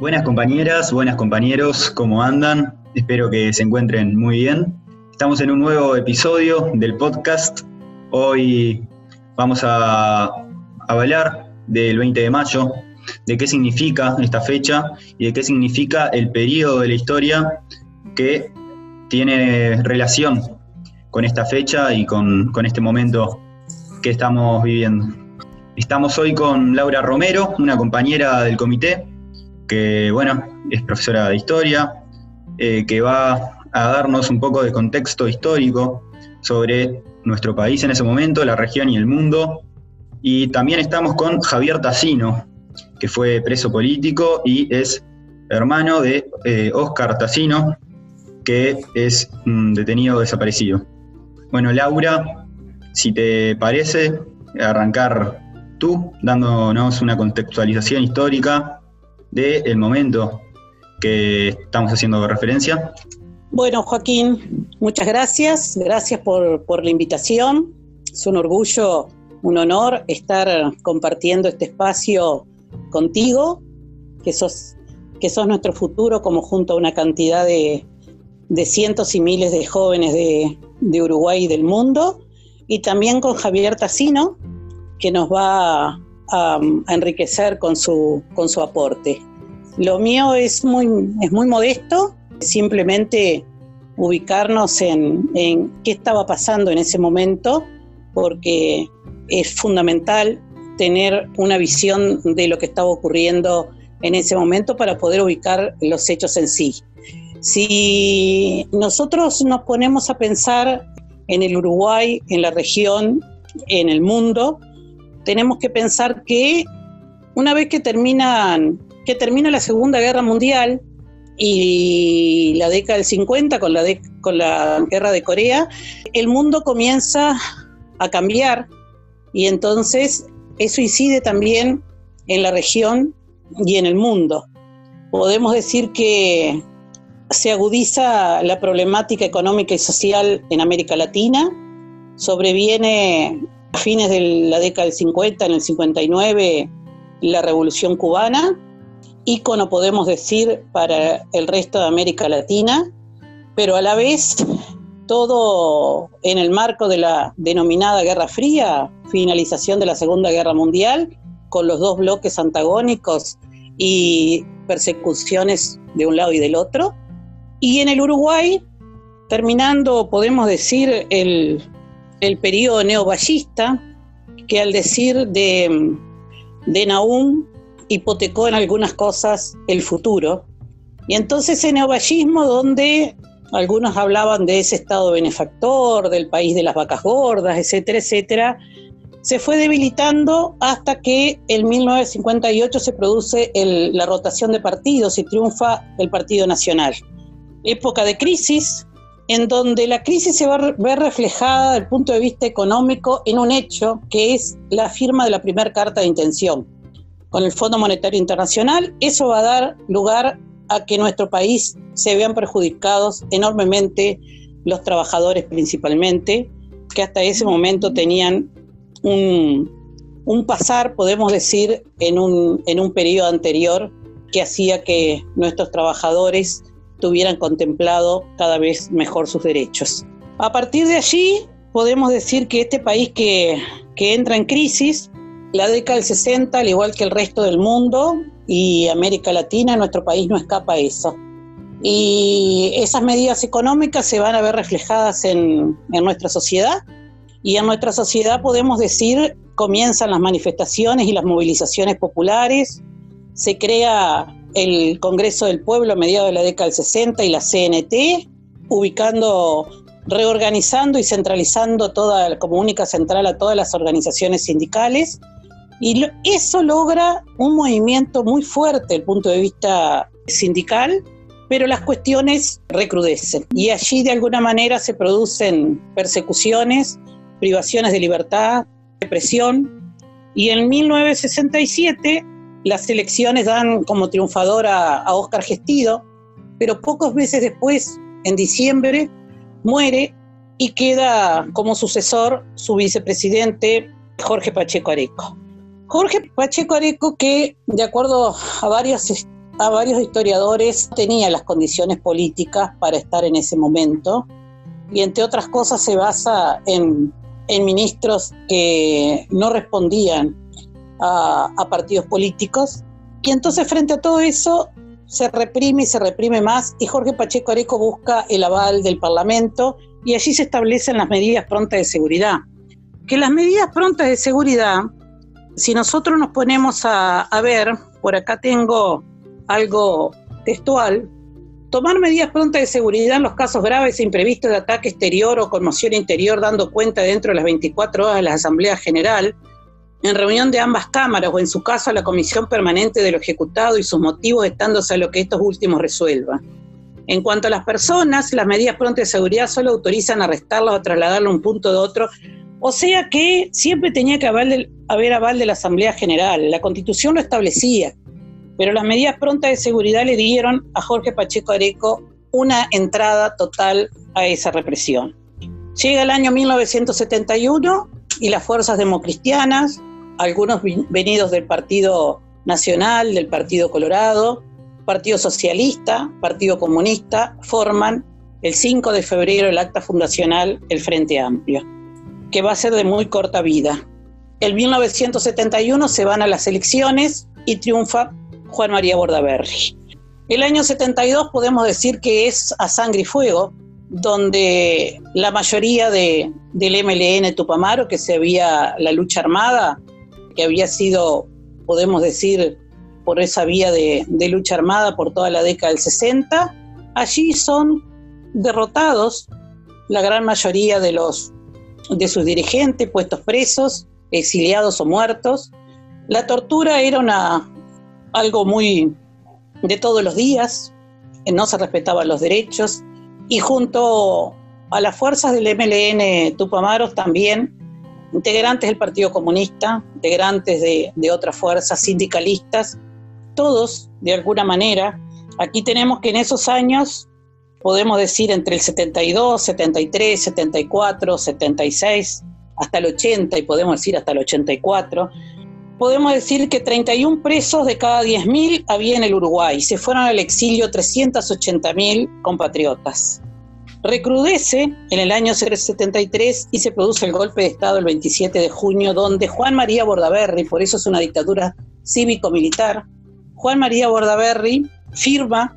Buenas compañeras, buenas compañeros, ¿cómo andan? Espero que se encuentren muy bien. Estamos en un nuevo episodio del podcast. Hoy vamos a hablar del 20 de mayo, de qué significa esta fecha y de qué significa el periodo de la historia que tiene relación con esta fecha y con, con este momento que estamos viviendo. Estamos hoy con Laura Romero, una compañera del comité, que bueno, es profesora de historia, eh, que va a darnos un poco de contexto histórico sobre nuestro país en ese momento, la región y el mundo. Y también estamos con Javier Tassino, que fue preso político y es hermano de Oscar eh, Tassino, que es detenido desaparecido. Bueno, Laura, si te parece, arrancar tú dándonos una contextualización histórica del momento que estamos haciendo referencia. Bueno, Joaquín, muchas gracias. Gracias por, la invitación. Es un orgullo, un honor estar compartiendo este espacio contigo, que sos, que sos nuestro futuro, como junto a una cantidad de, cientos y miles de jóvenes de, de, Uruguay y del mundo, y también con Javier Tassino, que nos va a, enriquecer con su, con su aporte. Lo mío es muy, es muy modesto, simplemente ubicarnos en, en qué estaba pasando en ese momento, porque es fundamental tener una visión de lo que estaba ocurriendo en ese momento para poder ubicar los hechos en sí. Si nosotros nos ponemos a pensar en el Uruguay, en la región, en el mundo, tenemos que pensar que una vez que terminan que termina la Segunda Guerra Mundial y la década del 50 con la, con la guerra de Corea, el mundo comienza a cambiar y entonces eso incide también en la región y en el mundo. Podemos decir que se agudiza la problemática económica y social en América Latina, sobreviene a fines de la década del 50, en el 59, la Revolución Cubana, ícono podemos decir para el resto de América Latina, pero a la vez todo en el marco de la denominada Guerra Fría, finalización de la Segunda Guerra Mundial, con los dos bloques antagónicos y persecuciones de un lado y del otro. Y en el Uruguay, terminando, podemos decir, el, el periodo neoballista, que al decir de, de hipotecó en algunas cosas el futuro. Y entonces el neovallismo, donde algunos hablaban de ese estado benefactor, del país de las vacas gordas, etcétera, etcétera, se fue debilitando hasta que en 1958 se produce la rotación de partidos y triunfa el Partido Nacional. Época de crisis, en donde la crisis se va a ver reflejada desde el punto de vista económico en un hecho que es la firma de la primera carta de intención con el Fondo Monetario Internacional. Eso va a dar lugar a que nuestro país se vean perjudicados enormemente los trabajadores principalmente, que hasta ese momento tenían un, pasar, podemos decir, en un, en un periodo anterior que hacía que nuestros trabajadores tuvieran contemplado cada vez mejor sus derechos. A partir de allí, podemos decir que este país que, que entra en crisis, la década del 60, al igual que el resto del mundo y América Latina, nuestro país no escapa a eso. Y esas medidas económicas se van a ver reflejadas en, en nuestra sociedad. Y en nuestra sociedad podemos decir, comienzan las manifestaciones y las movilizaciones populares, se crea el Congreso del Pueblo a mediados de la década del 60 y la CNT, ubicando, reorganizando y centralizando toda, como única central a todas las organizaciones sindicales. Y eso logra un movimiento muy fuerte desde el punto de vista sindical, pero las cuestiones recrudecen. Y allí de alguna manera se producen persecuciones, privaciones de libertad, represión. Y en 1967 las elecciones dan como triunfador a, a Oscar Gestido, pero pocos meses después, en diciembre, muere y queda como sucesor su vicepresidente Jorge Pacheco Areco. Jorge Pacheco Areco, que de acuerdo a varias a varios historiadores tenía las condiciones políticas para estar en ese momento y entre otras cosas se basa en, ministros que no respondían a, partidos políticos y entonces frente a todo eso se reprime y se reprime más y Jorge Pacheco Areco busca el aval del Parlamento y allí se establecen las medidas prontas de seguridad. Que las medidas prontas de seguridad, si nosotros nos ponemos a, a ver, por acá tengo algo textual, tomar medidas prontas de seguridad en los casos graves e imprevistos de ataque exterior o conmoción interior, dando cuenta dentro de las 24 horas de la Asamblea General, en reunión de ambas cámaras o en su caso a la Comisión Permanente del Ejecutado y sus motivos estándose a lo que estos últimos resuelvan. En cuanto a las personas, las medidas prontas de seguridad solo autorizan arrestarlas o trasladarlas a un punto de otro, o sea que siempre tenía que haber aval de la Asamblea General, la Constitución lo establecía, pero las medidas prontas de seguridad le dieron a Jorge Pacheco Areco una entrada total a esa represión. Llega el año 1971 y las fuerzas democristianas, algunos venidos del Partido Nacional, del Partido Colorado, Partido Socialista, Partido Comunista, forman el 5 de febrero el acta fundacional El Frente Amplio, que va a ser de muy corta vida. En 1971 se van a las elecciones y triunfa Juan María Bordaberry. El año 72 podemos decir que es a sangre y fuego, donde la mayoría de, del MLN Tupamaro, que se había la lucha armada, que había sido, podemos decir, por esa vía de, lucha armada por toda la década del 60, allí son derrotados la gran mayoría de los de sus dirigentes puestos presos, exiliados o muertos. La tortura era algo muy de todos los días, no se respetaban los derechos y junto a las fuerzas del MLN Tupamaros también integrantes del Partido Comunista, integrantes de, otras fuerzas sindicalistas, todos de alguna manera. Aquí tenemos que en esos años, podemos decir entre el 72, 73, 74, 76, hasta el 80 y podemos decir hasta el 84, podemos decir que 31 presos de cada 10.000 había en el Uruguay. Se fueron al exilio 380.000 compatriotas. Recrudece en el año 73 y se produce el golpe de Estado el 27 de junio, donde Juan María Bordaberry, por eso es una dictadura cívico-militar, Juan María Bordaberry firma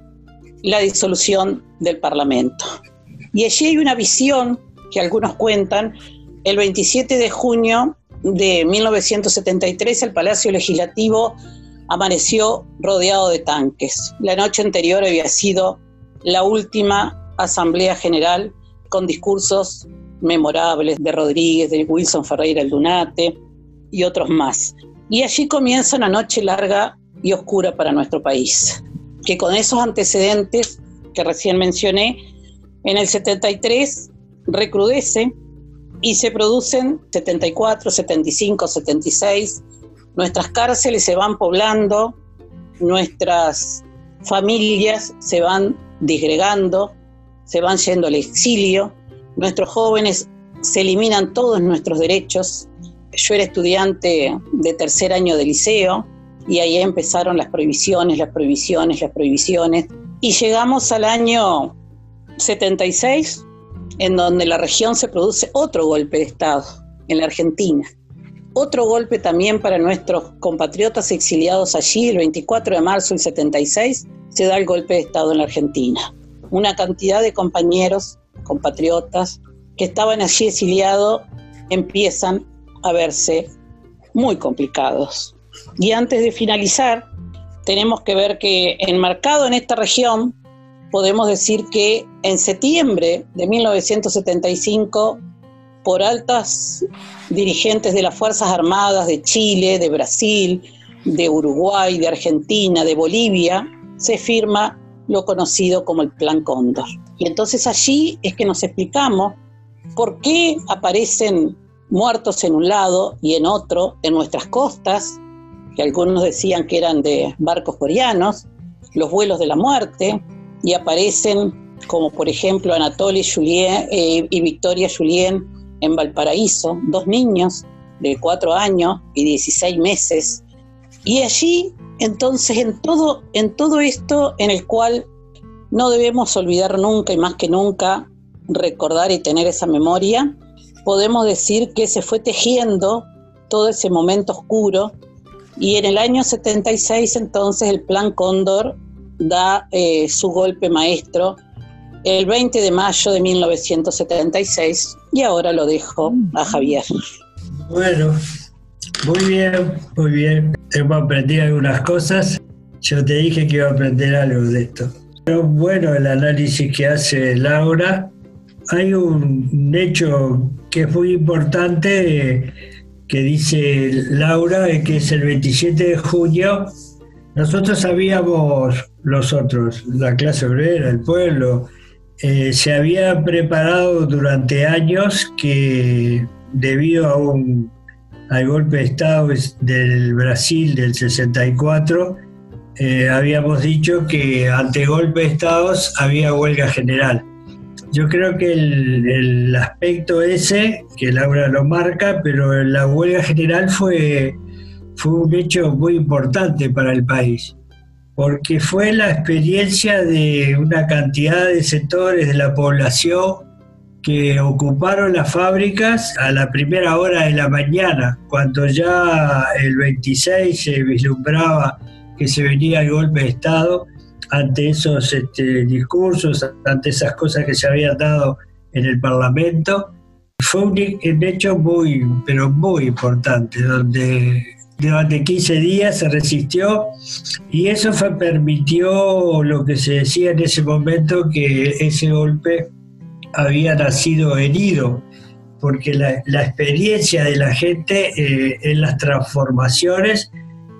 la disolución del Parlamento. Y allí hay una visión que algunos cuentan, el 27 de junio de 1973 el Palacio Legislativo amaneció rodeado de tanques. La noche anterior había sido la última Asamblea General con discursos memorables de Rodríguez, de Wilson Ferreira el Dunate y otros más. Y allí comienza una noche larga y oscura para nuestro país, que con esos antecedentes que recién mencioné, en el 73 recrudece y se producen 74, 75, 76. Nuestras cárceles se van poblando, nuestras familias se van disgregando, se van yendo al exilio, nuestros jóvenes se eliminan todos nuestros derechos. Yo era estudiante de tercer año de liceo y ahí empezaron las prohibiciones, las prohibiciones, las prohibiciones. Y llegamos al año 76, en donde la región se produce otro golpe de Estado, en la Argentina. Otro golpe también para nuestros compatriotas exiliados allí, el 24 de marzo del 76, se da el golpe de Estado en la Argentina. Una cantidad de compañeros, compatriotas, que estaban allí exiliados, empiezan a verse muy complicados. Y antes de finalizar, tenemos que ver que enmarcado en esta región podemos decir que en septiembre de 1975, por altas dirigentes de las Fuerzas Armadas de Chile, de Brasil, de Uruguay, de Argentina, de Bolivia, se firma lo conocido como el Plan Cóndor. Y entonces allí es que nos explicamos por qué aparecen muertos en un lado y en otro en nuestras costas, que algunos decían que eran de barcos coreanos, los vuelos de la muerte, y aparecen como por ejemplo Anatoly Julien eh, y Victoria Julien en Valparaíso, dos niños de cuatro años y 16 meses. Y allí Entonces, en todo, en todo esto en el cual no debemos olvidar nunca y más que nunca recordar y tener esa memoria, podemos decir que se fue tejiendo todo ese momento oscuro y en el año 76 entonces el Plan Cóndor da eh, su golpe maestro el 20 de mayo de 1976 y ahora lo dejo a Javier. Bueno, muy bien, muy bien. Hemos aprendido algunas cosas. Yo te dije que iba a aprender algo de esto. Pero bueno, el análisis que hace Laura, hay un hecho que es muy importante que dice Laura, que es el 27 de junio. Nosotros sabíamos, los otros, la clase obrera, el pueblo, eh, se había preparado durante años que debido a un, al golpe de Estado del Brasil del 64, eh, habíamos dicho que ante golpe de Estado había huelga general. Yo creo que el, el, aspecto ese, que Laura lo marca, pero la huelga general fue, fue un hecho muy importante para el país porque fue la experiencia de una cantidad de sectores de la población que ocuparon las fábricas a la primera hora de la mañana, cuando ya el 26 se vislumbraba que se venía el golpe de Estado, ante esos este, discursos, ante esas cosas que se habían dado en el Parlamento. Fue un hecho muy, pero muy importante, donde durante 15 días se resistió y eso fue, permitió lo que se decía en ese momento que ese golpe había nacido herido, porque la, experiencia de la gente eh, en las transformaciones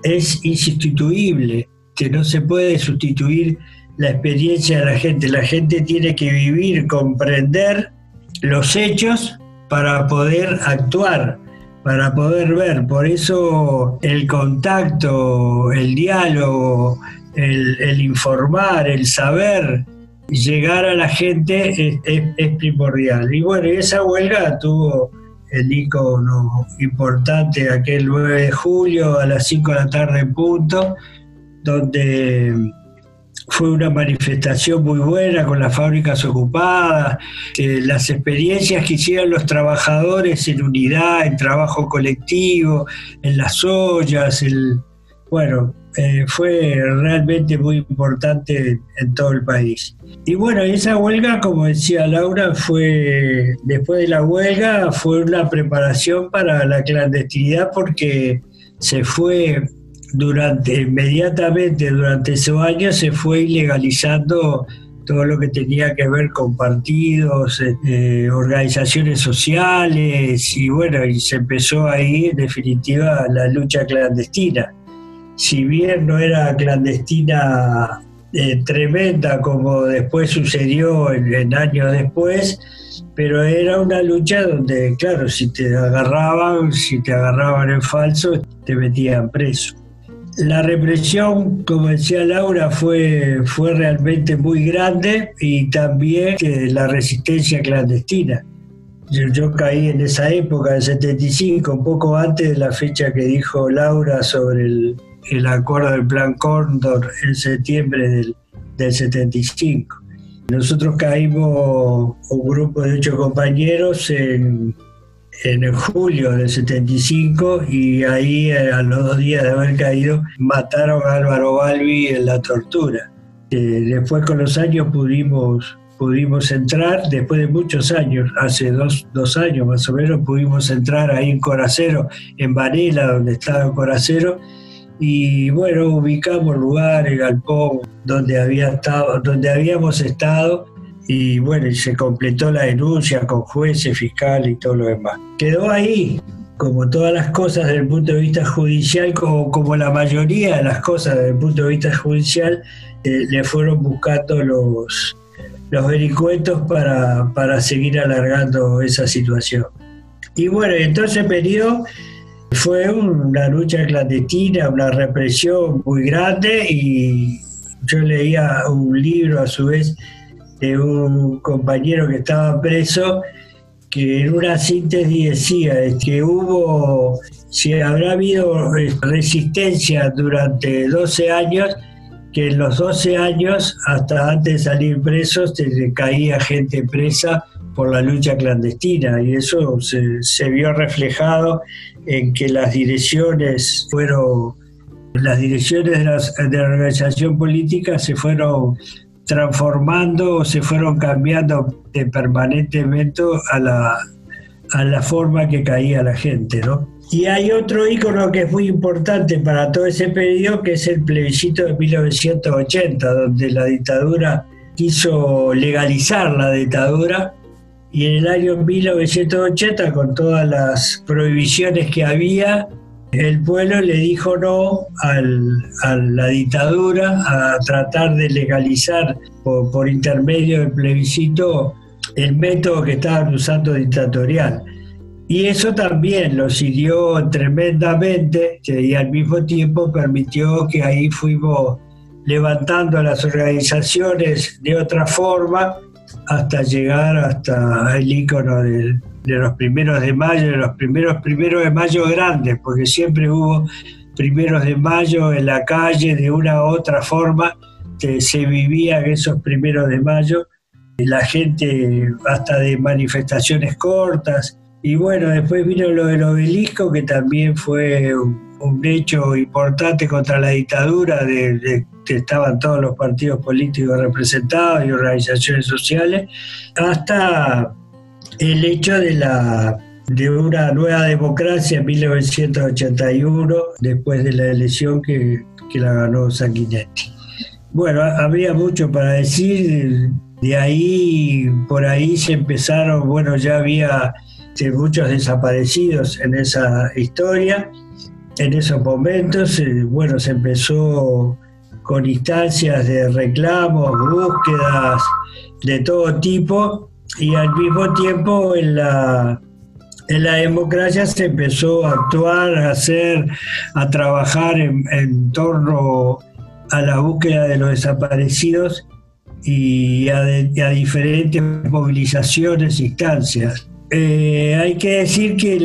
es insustituible, que no se puede sustituir la experiencia de la gente. La gente tiene que vivir, comprender los hechos para poder actuar para poder ver. Por eso el contacto, el diálogo, el, informar, el saber, llegar a la gente es, primordial. Y bueno, esa huelga tuvo el icono importante aquel 9 de julio a las 5 de la tarde en punto, donde fue una manifestación muy buena con las fábricas ocupadas, las experiencias que hicieron los trabajadores en unidad, en trabajo colectivo, en las ollas, el, bueno, eh, fue realmente muy importante en todo el país. Y bueno, esa huelga, como decía Laura, fue, después de la huelga, fue una preparación para la clandestinidad porque se fue durante, inmediatamente durante esos años se fue ilegalizando todo lo que tenía que ver con partidos, eh, organizaciones sociales y bueno, y se empezó ahí en definitiva la lucha clandestina. Si bien no era clandestina eh, tremenda como después sucedió en, años después, pero era una lucha donde, claro, si te agarraban, si te agarraban en falso, te metían preso. La represión, como decía Laura, fue, fue realmente muy grande y también eh, la resistencia clandestina. Yo, caí en esa época, del 75, un poco antes de la fecha que dijo Laura sobre el, el acuerdo del Plan Cóndor en septiembre del, del 75. Nosotros caímos, un grupo de ocho compañeros, en, en julio del 75 y ahí a los dos días de haber caído mataron a Álvaro Balbi en la tortura. Eh, después con los años pudimos, pudimos entrar, después de muchos años, hace dos, dos años más o menos, pudimos entrar ahí en Coracero, en Varela, donde estaba Coracero, y bueno, ubicamos lugar, el galpón donde, había estado, donde habíamos estado y bueno, se completó la denuncia con jueces, fiscal y todo lo demás. Quedó ahí, como todas las cosas desde el punto de vista judicial, como, como la mayoría de las cosas desde el punto de vista judicial, eh, le fueron buscando los, los vericuetos para, para seguir alargando esa situación. Y bueno, entonces periodo fue una lucha clandestina, una represión muy grande y yo leía un libro a su vez de un compañero que estaba preso, que en una síntesis decía que hubo si habrá habido eh, resistencia durante 12 años, que en los 12 años, hasta antes de salir presos, se caía gente presa por la lucha clandestina y eso se, vio reflejado en que las direcciones fueron, las direcciones de, de la organización política se fueron transformando o se fueron cambiando permanentemente a la, a la forma que caía la gente, ¿no? Y hay otro ícono que es muy importante para todo ese periodo, que es el plebiscito de 1980, donde la dictadura quiso legalizar la dictadura y en el año 1980, con todas las prohibiciones que había, el pueblo le dijo no a la dictadura a tratar de legalizar por, por intermedio del plebiscito el método que estaban usando dictatorial. Y eso también los hirió tremendamente y al mismo tiempo permitió que ahí fuimos levantando las organizaciones de otra forma hasta llegar hasta el icono de, los primeros de mayo, de los primeros primeros de mayo grandes, porque siempre hubo primeros de mayo en la calle de una u otra forma, que se vivían esos primeros de mayo, la gente hasta de manifestaciones cortas, y bueno, después vino lo del obelisco, que también fue un, hecho importante contra la dictadura, de, que estaban todos los partidos políticos representados y organizaciones sociales, hasta el hecho de la de una nueva democracia en 1981, después de la elección que, que la ganó Sanguinetti. Bueno, habría mucho para decir, de ahí, por ahí se empezaron, bueno, ya había muchos desaparecidos en esa historia. En esos momentos, eh, bueno, se empezó con instancias de reclamos, búsquedas de todo tipo y al mismo tiempo en la, en la democracia se empezó a actuar, a hacer, a trabajar en, torno a la búsqueda de los desaparecidos y a, a diferentes movilizaciones, instancias. Eh, hay que decir que,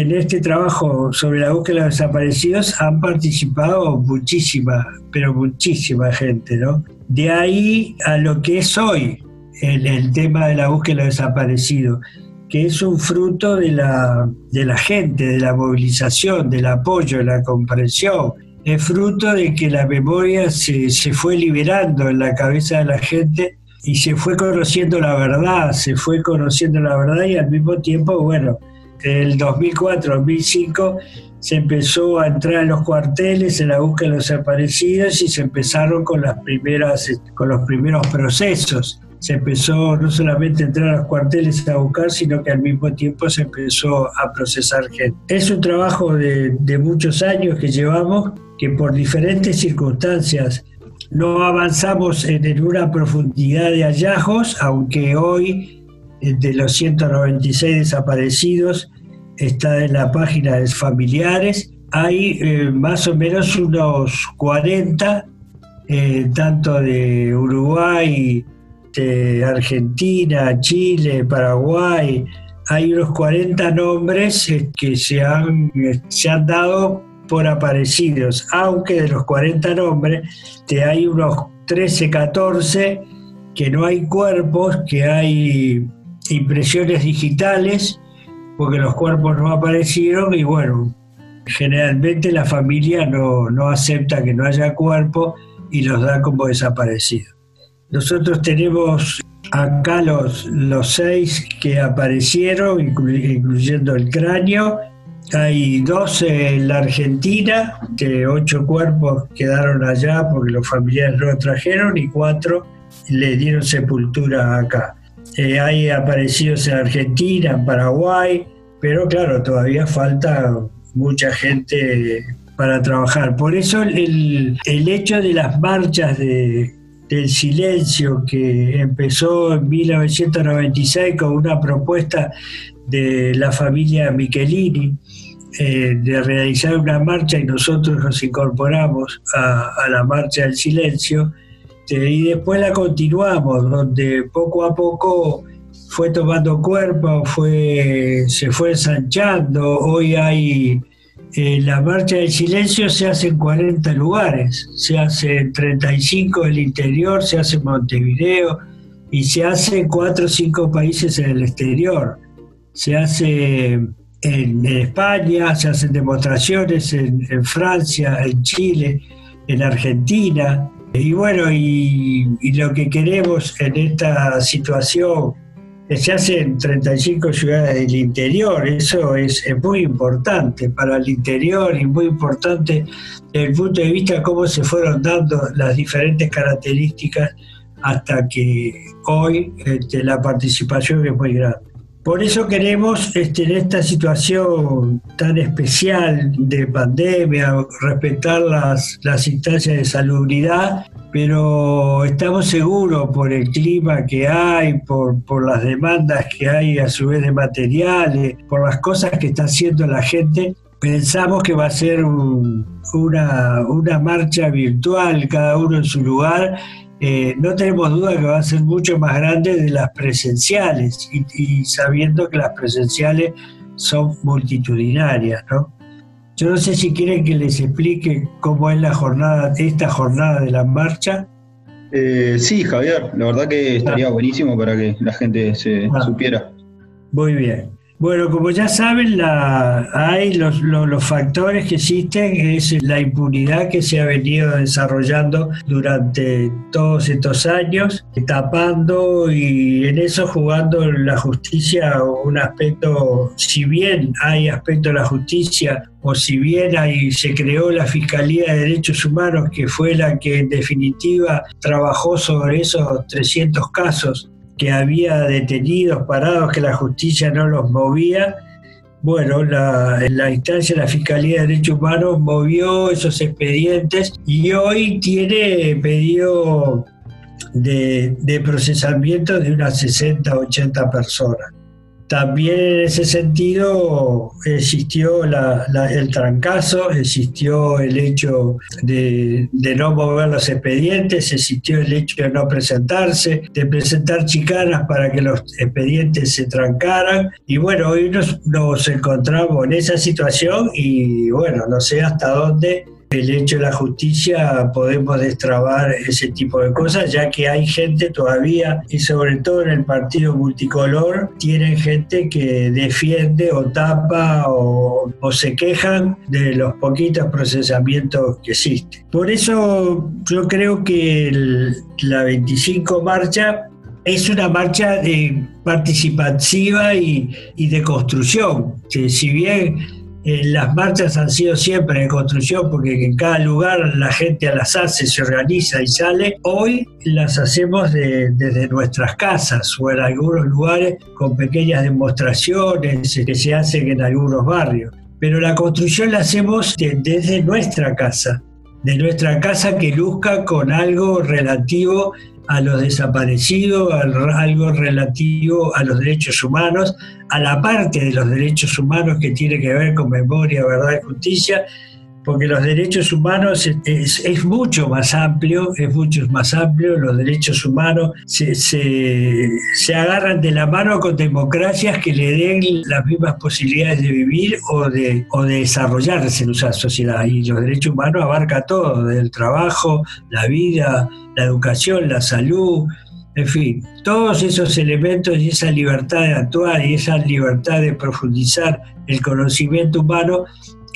en este trabajo sobre la búsqueda de los desaparecidos han participado muchísima, pero muchísima gente, ¿no? De ahí a lo que es hoy el, tema de la búsqueda de los desaparecidos, que es un fruto de la, de la gente, de la movilización, del apoyo, de la comprensión. Es fruto de que la memoria se, se fue liberando en la cabeza de la gente y se fue conociendo la verdad, se fue conociendo la verdad y al mismo tiempo, bueno, en el 2004-2005 se empezó a entrar en los cuarteles en la búsqueda de los desaparecidos y se empezaron con las primeras con los primeros procesos. Se empezó no solamente a entrar a los cuarteles a buscar, sino que al mismo tiempo se empezó a procesar gente. Es un trabajo de, de muchos años que llevamos, que por diferentes circunstancias no avanzamos en, una profundidad de hallazgos, aunque hoy eh, de los 196 desaparecidos está en la página de familiares, hay eh, más o menos unos 40, eh, tanto de Uruguay, de Argentina, Chile, Paraguay, hay unos 40 nombres que se han, se han dado por aparecidos, aunque de los 40 nombres te hay unos 13, 14 que no hay cuerpos, que hay impresiones digitales, porque los cuerpos no aparecieron y bueno, generalmente la familia no, no acepta que no haya cuerpo y los da como desaparecidos. Nosotros tenemos acá los, los seis que aparecieron, incluyendo el cráneo, hay 12 en la Argentina, que ocho cuerpos quedaron allá porque los familiares lo trajeron y cuatro le dieron sepultura acá. Eh, hay aparecidos en Argentina, en Paraguay, pero claro, todavía falta mucha gente para trabajar. Por eso el, el hecho de las marchas de, del silencio que empezó en 1996 con una propuesta de la familia Michelini eh, de realizar una marcha y nosotros nos incorporamos a, la marcha del silencio eh, y después la continuamos, donde poco a poco fue tomando cuerpo, fue, se fue ensanchando, hoy hay eh, la marcha del silencio se hace en 40 lugares, se hace en 35 del interior, se hace en Montevideo y se hace en 4 o 5 países en el exterior. Se hace en, España, se hacen demostraciones en, Francia, en Chile, en Argentina. Y bueno, y, y lo que queremos en esta situación se hace en 35 ciudades del interior. Eso es, muy importante para el interior y muy importante desde el punto de vista de cómo se fueron dando las diferentes características hasta que hoy este, la participación es muy grande. Por eso queremos, este, en esta situación tan especial de pandemia, respetar las, las instancias de salubridad, pero estamos seguros por el clima que hay, por, por, las demandas que hay a su vez de materiales, por las cosas que está haciendo la gente, pensamos que va a ser una, una marcha virtual, cada uno en su lugar, eh, no tenemos duda que va a ser mucho más grande de las presenciales y, sabiendo que las presenciales son multitudinarias, ¿no? Yo no sé si quieren que les explique cómo es la jornada, esta jornada de la marcha. Eh, sí, Javier, la verdad que estaría buenísimo para que la gente se ah. supiera. Muy bien. Bueno, como ya saben, la, hay los, los, factores que existen, es la impunidad que se ha venido desarrollando durante todos estos años, tapando y en eso jugando la justicia un aspecto, si bien hay aspecto de la justicia o si bien ahí se creó la Fiscalía de Derechos Humanos, que fue la que en definitiva trabajó sobre esos 300 casos que había detenidos, parados, que la justicia no los movía. Bueno, la, la instancia de la Fiscalía de Derechos Humanos movió esos expedientes y hoy tiene pedido de, de procesamiento de unas 60, 80 personas. También en ese sentido existió el trancazo, existió el hecho de, no mover los expedientes, existió el hecho de no presentarse, de presentar chicanas para que los expedientes se trancaran. Y bueno, hoy nos, nos encontramos en esa situación y bueno, no sé hasta dónde el hecho de la justicia podemos destrabar ese tipo de cosas, ya que hay gente todavía, y sobre todo en el partido multicolor, tienen gente que defiende o tapa o, se quejan de los poquitos procesamientos que existen. Por eso yo creo que la 25 marcha es una marcha participativa y, y de construcción. Que si bien eh, las marchas han sido siempre de construcción porque en cada lugar la gente las hace, se organiza y sale. Hoy las hacemos desde nuestras casas o en algunos lugares con pequeñas demostraciones que se hacen en algunos barrios. Pero la construcción la hacemos desde nuestra casa, de nuestra casa que luzca con algo relativo a los desaparecidos, algo relativo a los derechos humanos, a la parte de los derechos humanos que tiene que ver con memoria, verdad y justicia, porque los derechos humanos es, mucho más amplio, es mucho más amplio, los derechos humanos se, se, agarran de la mano con democracias que le den las mismas posibilidades de vivir o de, o de desarrollarse en esa sociedad. Y los derechos humanos abarca todo, desde el trabajo, la vida, la educación, la salud, en fin, todos esos elementos y esa libertad de actuar y esa libertad de profundizar el conocimiento humano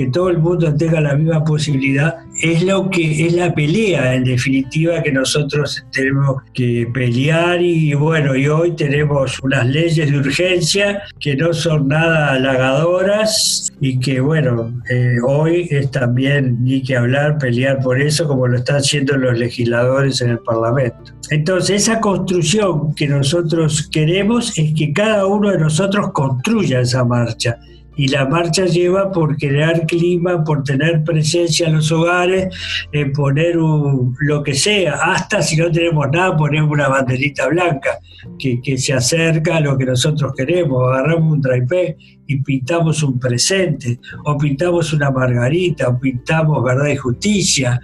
que todo el mundo tenga la misma posibilidad, es lo que es la pelea en definitiva que nosotros tenemos que pelear y bueno, y hoy tenemos unas leyes de urgencia que no son nada halagadoras y que bueno, eh, hoy es también ni que hablar, pelear por eso como lo están haciendo los legisladores en el Parlamento. Entonces, esa construcción que nosotros queremos es que cada uno de nosotros construya esa marcha y la marcha lleva por crear clima, por tener presencia en los hogares, en poner lo que sea, hasta si no tenemos nada, ponemos una banderita blanca que, se acerca a lo que nosotros queremos, agarramos un traipé y pintamos un presente, o pintamos una margarita, o pintamos verdad y justicia,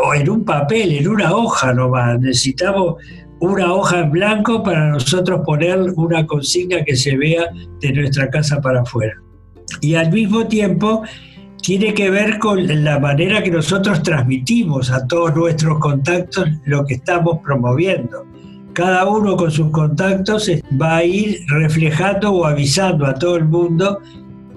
o en un papel, en una hoja nomás, necesitamos una hoja en blanco para nosotros poner una consigna que se vea de nuestra casa para afuera. Y al mismo tiempo tiene que ver con la manera que nosotros transmitimos a todos nuestros contactos lo que estamos promoviendo. Cada uno con sus contactos va a ir reflejando o avisando a todo el mundo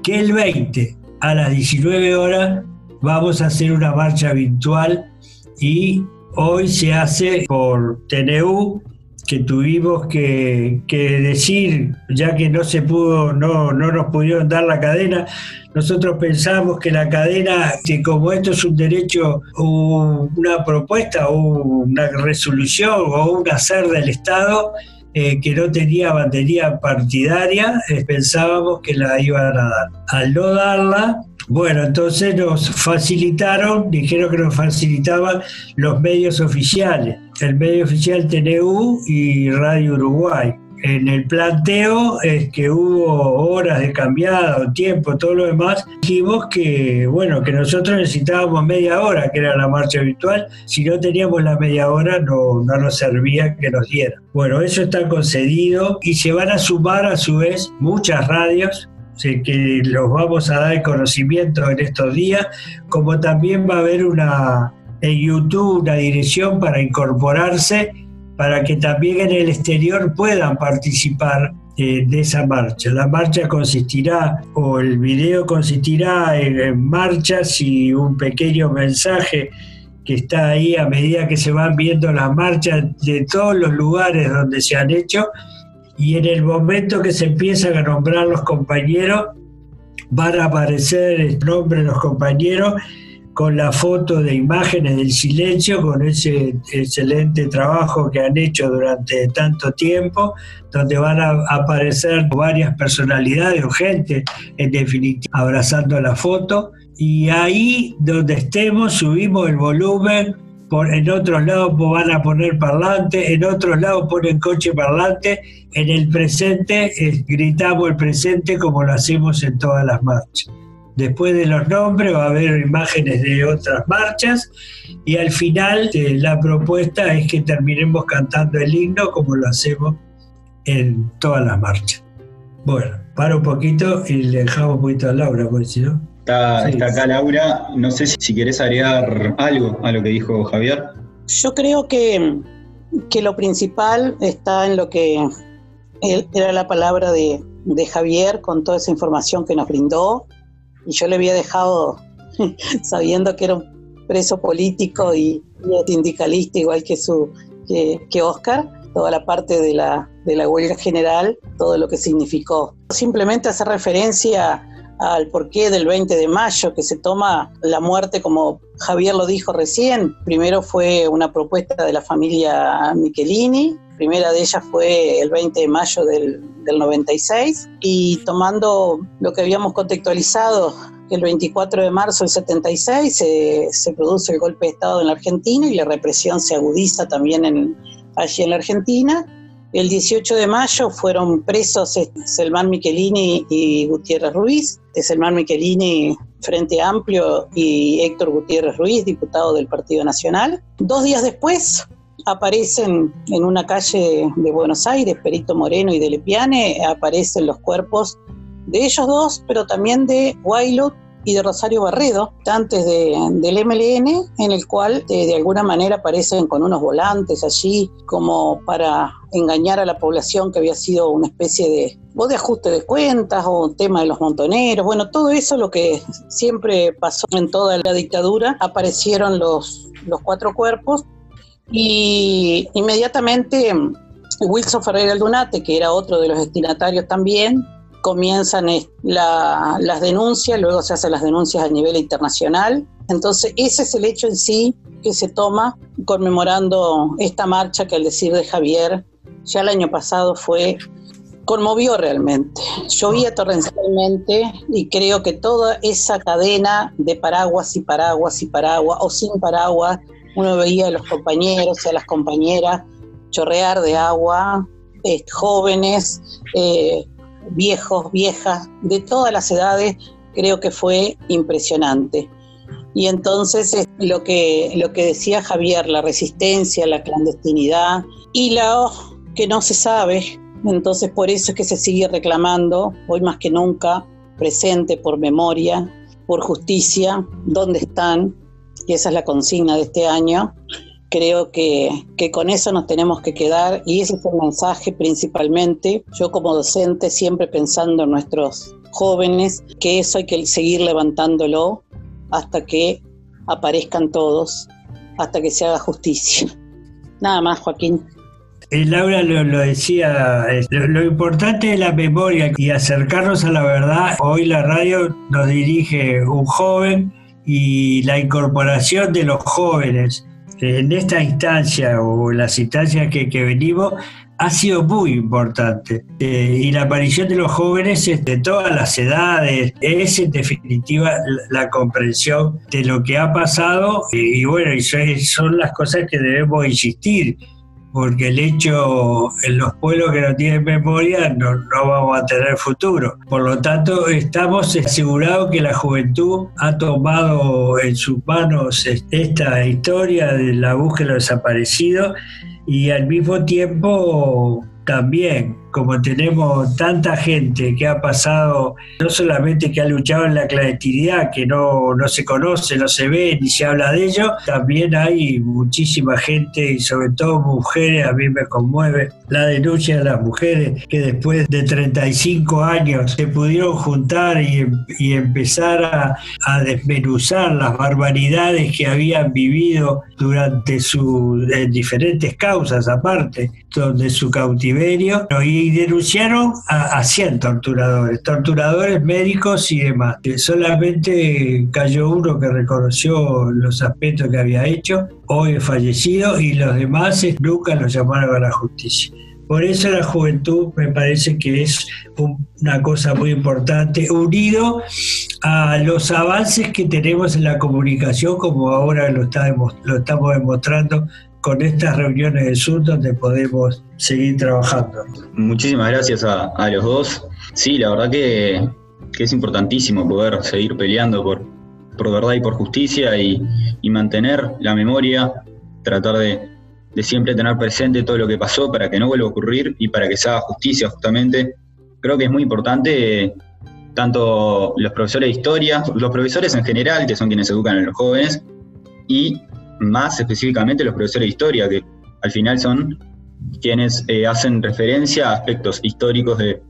que el 20 a las 19 horas vamos a hacer una marcha virtual y hoy se hace por TNU que tuvimos que, decir, ya que no se pudo, no, no nos pudieron dar la cadena, nosotros pensamos que la cadena, que como esto es un derecho, una propuesta una resolución o un hacer del Estado, eh, que no tenía batería partidaria, eh, pensábamos que la iban a dar. Al no darla, bueno, entonces nos facilitaron, dijeron que nos facilitaban los medios oficiales, el medio oficial TNU y Radio Uruguay. En el planteo es que hubo horas de cambiado, tiempo, todo lo demás. Dijimos que, bueno, que nosotros necesitábamos media hora, que era la marcha virtual. Si no teníamos la media hora, no, no nos servía que nos dieran. Bueno, eso está concedido y se van a sumar a su vez muchas radios que los vamos a dar conocimiento en estos días, como también va a haber una en YouTube una dirección para incorporarse, para que también en el exterior puedan participar eh, de esa marcha. La marcha consistirá, o el video consistirá en marchas y un pequeño mensaje que está ahí a medida que se van viendo las marchas de todos los lugares donde se han hecho y en el momento que se empiezan a nombrar los compañeros, van a aparecer el nombre de los compañeros con la foto de imágenes del silencio, con ese excelente trabajo que han hecho durante tanto tiempo, donde van a aparecer varias personalidades o gente, en definitiva, abrazando la foto. Y ahí donde estemos subimos el volumen en otros lados van a poner parlante, en otros lados ponen coche parlante, en el presente gritamos el presente como lo hacemos en todas las marchas. Después de los nombres va a haber imágenes de otras marchas y al final eh, la propuesta es que terminemos cantando el himno como lo hacemos en todas las marchas. Bueno, paro un poquito y le dejamos un poquito a Laura, porque si no... Está, acá Laura. No sé si, querés agregar algo a lo que dijo Javier. Yo creo que, que lo principal está en lo que era la palabra de, Javier con toda esa información que nos brindó. Y yo le había dejado, sabiendo que era un preso político y, sindicalista, igual que, su, que, que Oscar, toda la parte de la, de la huelga general, todo lo que significó. Simplemente hacer referencia al porqué del 20 de mayo, que se toma la muerte, como Javier lo dijo recién. Primero fue una propuesta de la familia Michelini, primera de ellas fue el 20 de mayo del, 96, y tomando lo que habíamos contextualizado, el 24 de marzo del 76 se, produce el golpe de Estado en la Argentina y la represión se agudiza también allí en la Argentina el 18 de mayo fueron presos Selman Michelini y Gutiérrez Ruiz. Selman Michelini, Frente Amplio, y Héctor Gutiérrez Ruiz, diputado del Partido Nacional. Dos días después aparecen en una calle de Buenos Aires, Perito Moreno y de Lepiane, aparecen los cuerpos de ellos dos, pero también de Wailot y de Rosario Barredo, antes de, del MLN, en el cual eh, de alguna manera aparecen con unos volantes allí como para engañar a la población que había sido una especie de o de ajuste de cuentas o un tema de los montoneros, bueno, todo eso lo que siempre pasó en toda la dictadura, aparecieron los, los cuatro cuerpos y inmediatamente Wilson Ferreira Aldunate, que era otro de los destinatarios también, comienzan las denuncias, luego se hacen las denuncias a nivel internacional. Entonces, ese es el hecho en sí que se toma conmemorando esta marcha que al decir de Javier, ya el año pasado fue, conmovió realmente. Llovía torrencialmente y creo que toda esa cadena de paraguas y paraguas y paraguas, o sin paraguas, uno veía a los compañeros y a las compañeras chorrear de agua, eh, jóvenes, eh, viejos, viejas, de todas las edades, creo que fue impresionante. Y entonces lo que, lo que decía Javier, la resistencia, la clandestinidad y la que no se sabe, entonces por eso es que se sigue reclamando, hoy más que nunca, presente por memoria, por justicia, dónde están, y esa es la consigna de este año. Creo que, que, con eso nos tenemos que quedar y ese es el mensaje principalmente. Yo como docente siempre pensando en nuestros jóvenes, que eso hay que seguir levantándolo hasta que aparezcan todos, hasta que se haga justicia. Nada más, Joaquín. Eh, Laura lo, decía, lo, importante es la memoria y acercarnos a la verdad. Hoy la radio nos dirige un joven y la incorporación de los jóvenes en esta instancia o las instancias que, que venimos ha sido muy importante. Eh, y la aparición de los jóvenes de todas las edades es en definitiva la, comprensión de lo que ha pasado y, bueno, y son las cosas que debemos insistir porque el hecho en los pueblos que no tienen memoria no, no, vamos a tener futuro. Por lo tanto, estamos asegurados que la juventud ha tomado en sus manos esta historia de la búsqueda de los desaparecidos y al mismo tiempo también, como tenemos tanta gente que ha pasado, no solamente que ha luchado en la clandestinidad, que no, no se conoce, no se ve ni se habla de ello, también hay muchísima gente y sobre todo mujeres, a mí me conmueve la denuncia de las mujeres que después de 35 años se pudieron juntar y, y empezar a, a, desmenuzar las barbaridades que habían vivido durante sus diferentes causas aparte, donde su cautiverio, y denunciaron a, 100 torturadores, torturadores médicos y demás. Solamente cayó uno que reconoció los aspectos que había hecho, hoy fallecido, y los demás nunca los llamaron a la justicia. Por eso la juventud me parece que es una cosa muy importante, unido a los avances que tenemos en la comunicación, como ahora lo, lo estamos demostrando con estas reuniones de Zoom donde podemos seguir trabajando. Muchísimas gracias a, los dos. Sí, la verdad que, es importantísimo poder seguir peleando por, por verdad y por justicia y, mantener la memoria, tratar de, de, siempre tener presente todo lo que pasó para que no vuelva a ocurrir y para que se haga justicia justamente. Creo que es muy importante tanto los profesores de historia, los profesores en general, que son quienes educan a los jóvenes, y más específicamente los profesores de historia, que al final son quienes eh, hacen referencia a aspectos históricos de,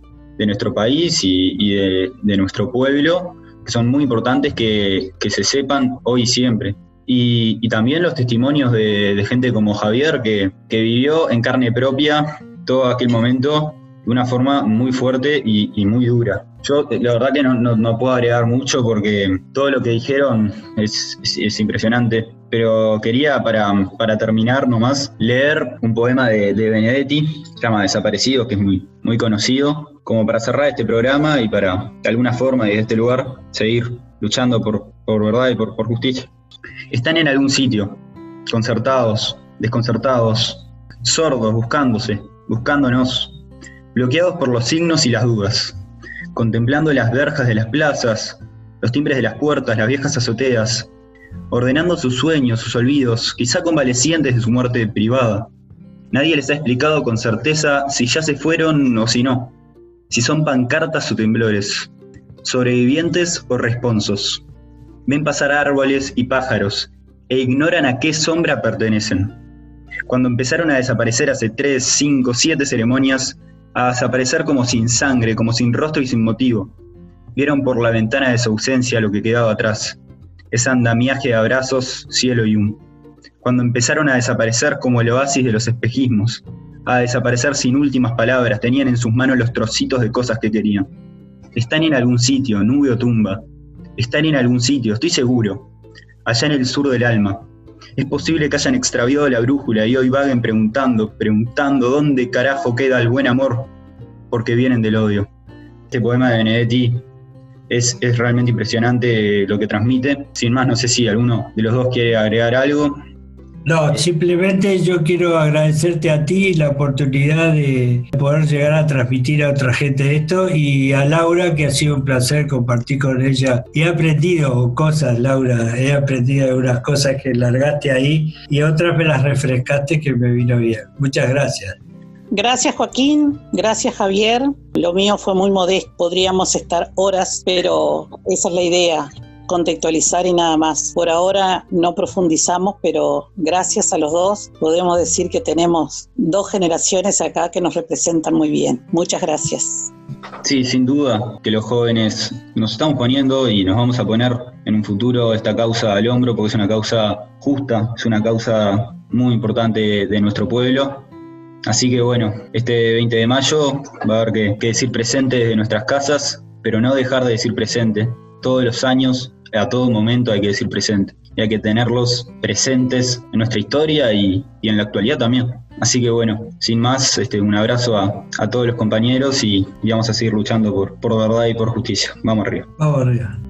nuestro país y, de, nuestro pueblo, que son muy importantes que, se sepan hoy y siempre. Y, también los testimonios de, gente como Javier, que, vivió en carne propia todo aquel momento de una forma muy fuerte y, muy dura. Yo la verdad que no, puedo agregar mucho porque todo lo que dijeron es impresionante pero quería para, para, terminar nomás leer un poema de, Benedetti, se llama Desaparecidos, que es muy, muy conocido, como para cerrar este programa y para, de alguna forma, desde este lugar, seguir luchando por, por verdad y por, por justicia. Están en algún sitio, concertados, desconcertados, sordos, buscándose, buscándonos, bloqueados por los signos y las dudas, contemplando las verjas de las plazas, los timbres de las puertas, las viejas azoteas, ordenando sus sueños, sus olvidos, quizá convalecientes de su muerte privada. Nadie les ha explicado con certeza si ya se fueron o si no, si son pancartas o temblores, sobrevivientes o responsos. Ven pasar árboles y pájaros e ignoran a qué sombra pertenecen. Cuando empezaron a desaparecer hace tres, cinco, siete ceremonias, a desaparecer como sin sangre, como sin rostro y sin motivo, vieron por la ventana de su ausencia lo que quedaba atrás, ese andamiaje de abrazos, cielo y humo. Cuando empezaron a desaparecer como el oasis de los espejismos, a desaparecer sin últimas palabras, tenían en sus manos los trocitos de cosas que querían. Están en algún sitio, nube o tumba. Están en algún sitio, estoy seguro. Allá en el sur del alma. Es posible que hayan extraviado la brújula y hoy vaguen preguntando, preguntando dónde carajo queda el buen amor, porque vienen del odio. Este poema de Benedetti es, realmente impresionante lo que transmite. Sin más, no sé si alguno de los dos quiere agregar algo. No, simplemente yo quiero agradecerte a ti la oportunidad de poder llegar a transmitir a otra gente esto y a Laura, que ha sido un placer compartir con ella. He aprendido cosas, Laura, he aprendido algunas cosas que largaste ahí y otras me las refrescaste que me vino bien. Muchas gracias. Gracias Joaquín, gracias Javier. Lo mío fue muy modesto, podríamos estar horas, pero esa es la idea. contextualizar y nada más. Por ahora no profundizamos, pero gracias a los dos podemos decir que tenemos dos generaciones acá que nos representan muy bien. Muchas gracias. Sí, sin duda que los jóvenes nos estamos poniendo y nos vamos a poner en un futuro esta causa al hombro porque es una causa justa, es una causa muy importante de nuestro pueblo. Así que bueno, este 20 de mayo va a haber que, decir presente desde nuestras casas, pero no dejar de decir presente. Todos los años, a todo momento hay que decir presente. Y hay que tenerlos presentes en nuestra historia y, en la actualidad también. Así que bueno, sin más, este, un abrazo a, todos los compañeros y, vamos a seguir luchando por, por verdad y por justicia. Vamos arriba. Vamos arriba.